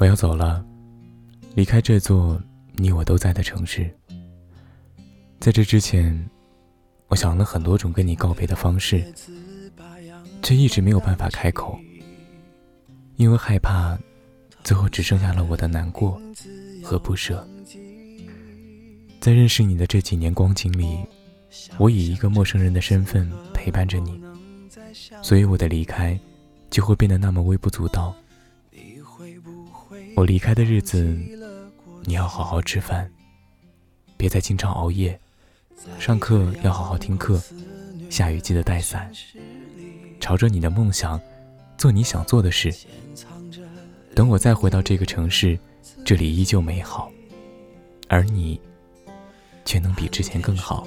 我要走了，离开这座你我都在的城市。在这之前，我想了很多种跟你告别的方式，却一直没有办法开口，因为害怕最后只剩下了我的难过和不舍。在认识你的这几年光景里，我以一个陌生人的身份陪伴着你，所以我的离开就会变得那么微不足道。我离开的日子，你要好好吃饭，别再经常熬夜。上课要好好听课，下雨记得带伞。朝着你的梦想，做你想做的事。等我再回到这个城市，这里依旧美好，而你却能比之前更好。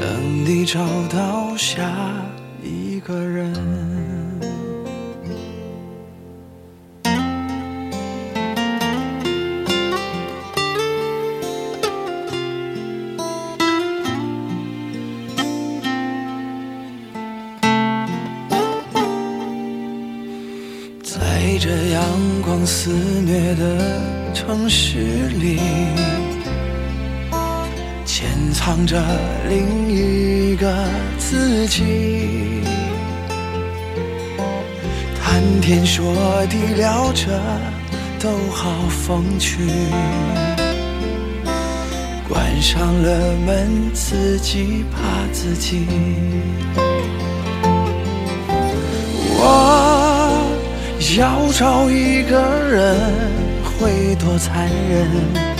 等你找到下一个人，在这阳光肆虐的城市里。潜藏着另一个自己，谈天说地聊着都好风趣，关上了门自己怕自己。我要找一个人会多残忍？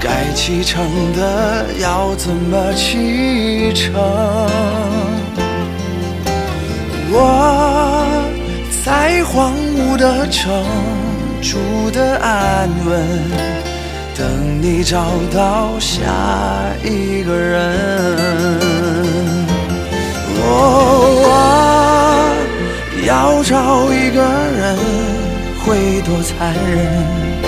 该启程的要怎么启程？我在荒芜的城住的安稳，等你找到下一个人。我要找一个人，会多残忍？